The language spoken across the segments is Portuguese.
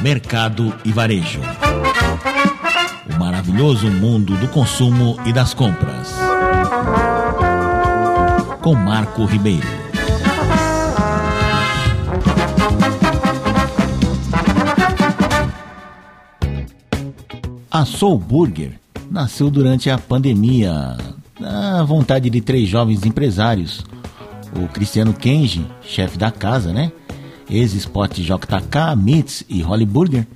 Mercado e Varejo. O maravilhoso mundo do consumo e das compras. Com Marco Ribeiro. A Soul Burger nasceu durante a pandemia, na vontade de três jovens empresários. O Cristiano Kenji, chefe da casa, né? Ex-Spot JK, Mitz e Holly Burger.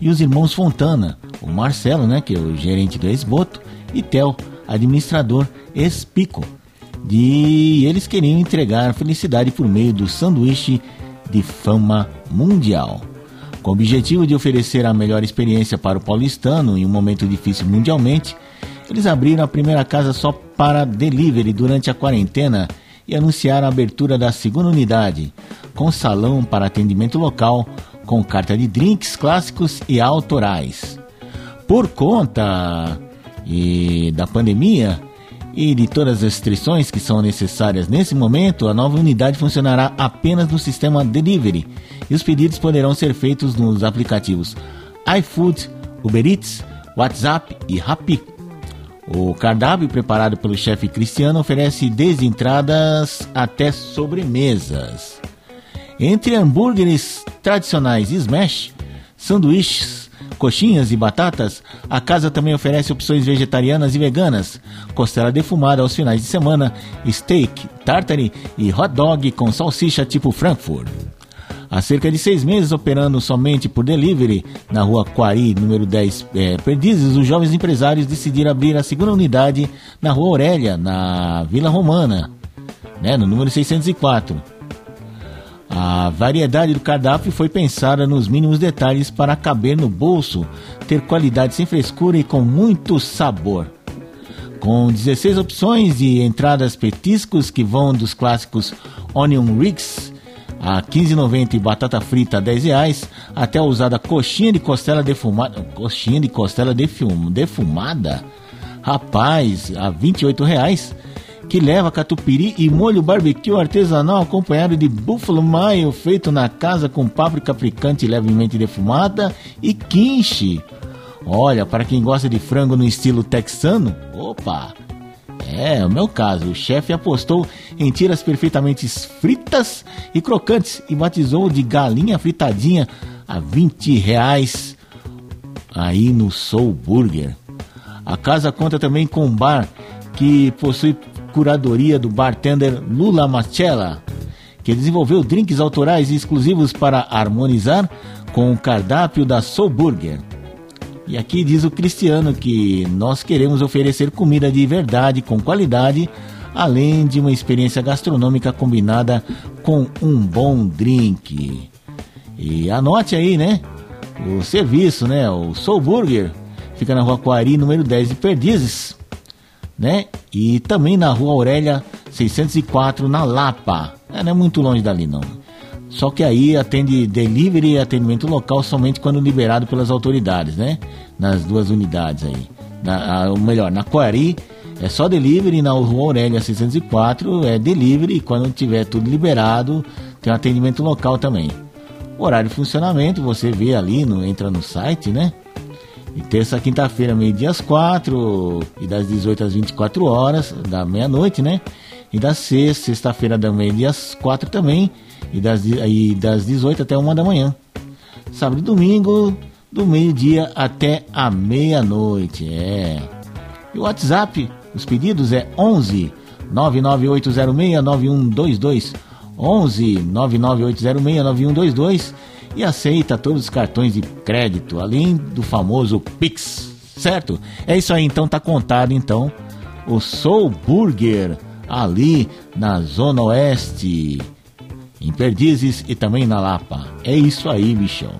E os irmãos Fontana, o Marcelo, né? Que é o gerente do Esboto, e Theo, administrador ex-Pico. De eles queriam entregar felicidade por meio do sanduíche de fama mundial. Com o objetivo de oferecer a melhor experiência para o paulistano em um momento difícil mundialmente, eles abriram a primeira casa só para delivery durante a quarentena e anunciaram a abertura da segunda unidade, com salão para atendimento local, com carta de drinks clássicos e autorais. Por conta e da pandemia e de todas as restrições que são necessárias nesse momento, a nova unidade funcionará apenas no sistema delivery e os pedidos poderão ser feitos nos aplicativos iFood, Uber Eats, WhatsApp e Rappi. O cardápio preparado pelo chefe Cristiano oferece desde entradas até sobremesas. Entre hambúrgueres tradicionais e smash, sanduíches, coxinhas e batatas, a casa também oferece opções vegetarianas e veganas, costela defumada aos finais de semana, steak, tartare e hot dog com salsicha tipo Frankfurt. Há cerca de seis meses operando somente por delivery na rua Quari, número 10 é, Perdizes, os jovens empresários decidiram abrir a segunda unidade na rua Aurélia, na Vila Romana, né, no número 604. A variedade do cardápio foi pensada nos mínimos detalhes para caber no bolso, ter qualidade sem frescura e com muito sabor. Com 16 opções de entradas petiscos que vão dos clássicos Onion Rings a 15,90 e batata frita a 10 reais, até a usada coxinha de costela defumada, coxinha de costela defum, defumada, rapaz, a 28 reais, que leva catupiry e molho barbecue artesanal acompanhado de búfalo maio feito na casa com páprica picante levemente defumada e quinche. Olha, para quem gosta de frango no estilo texano, opa, é, é o meu caso. O chefe apostou em tiras perfeitamente fritas e crocantes e batizou de galinha fritadinha a 20 reais aí no Soul Burger. A casa conta também com um bar que possui curadoria do bartender Lula Machella, que desenvolveu drinks autorais e exclusivos para harmonizar com o cardápio da Soul Burger. E aqui diz o Cristiano que nós queremos oferecer comida de verdade, com qualidade, além de uma experiência gastronômica combinada com um bom drink. E anote aí, né? O serviço, né? O Soul Burger fica na rua Quari, número 10 de Perdizes, né? E também na rua Aurélia 604, na Lapa. É, não é muito longe dali, não. Só que aí atende delivery e atendimento local somente quando liberado pelas autoridades, né? Nas duas unidades aí. Na, a, ou melhor, na Coari é só delivery, na Rua Aurélia 604 é delivery e quando tiver tudo liberado tem um atendimento local também. O horário de funcionamento você vê ali, no, entra no site, né? E terça quinta-feira, meio-dia às quatro e das 18 às 24 horas, da meia-noite, né? E da sexta, sexta-feira, da meio-dia às quatro também e das, e das 18 até uma da manhã. Sábado e domingo, do meio-dia até a meia-noite. É. E o WhatsApp, os pedidos é 11 99806 9122. 11 99806 9122 e aceita todos os cartões de crédito, além do famoso Pix, certo? É isso aí, então tá contado então o Soul Burger ali na Zona Oeste em Perdizes e também na Lapa. É isso aí, bichão.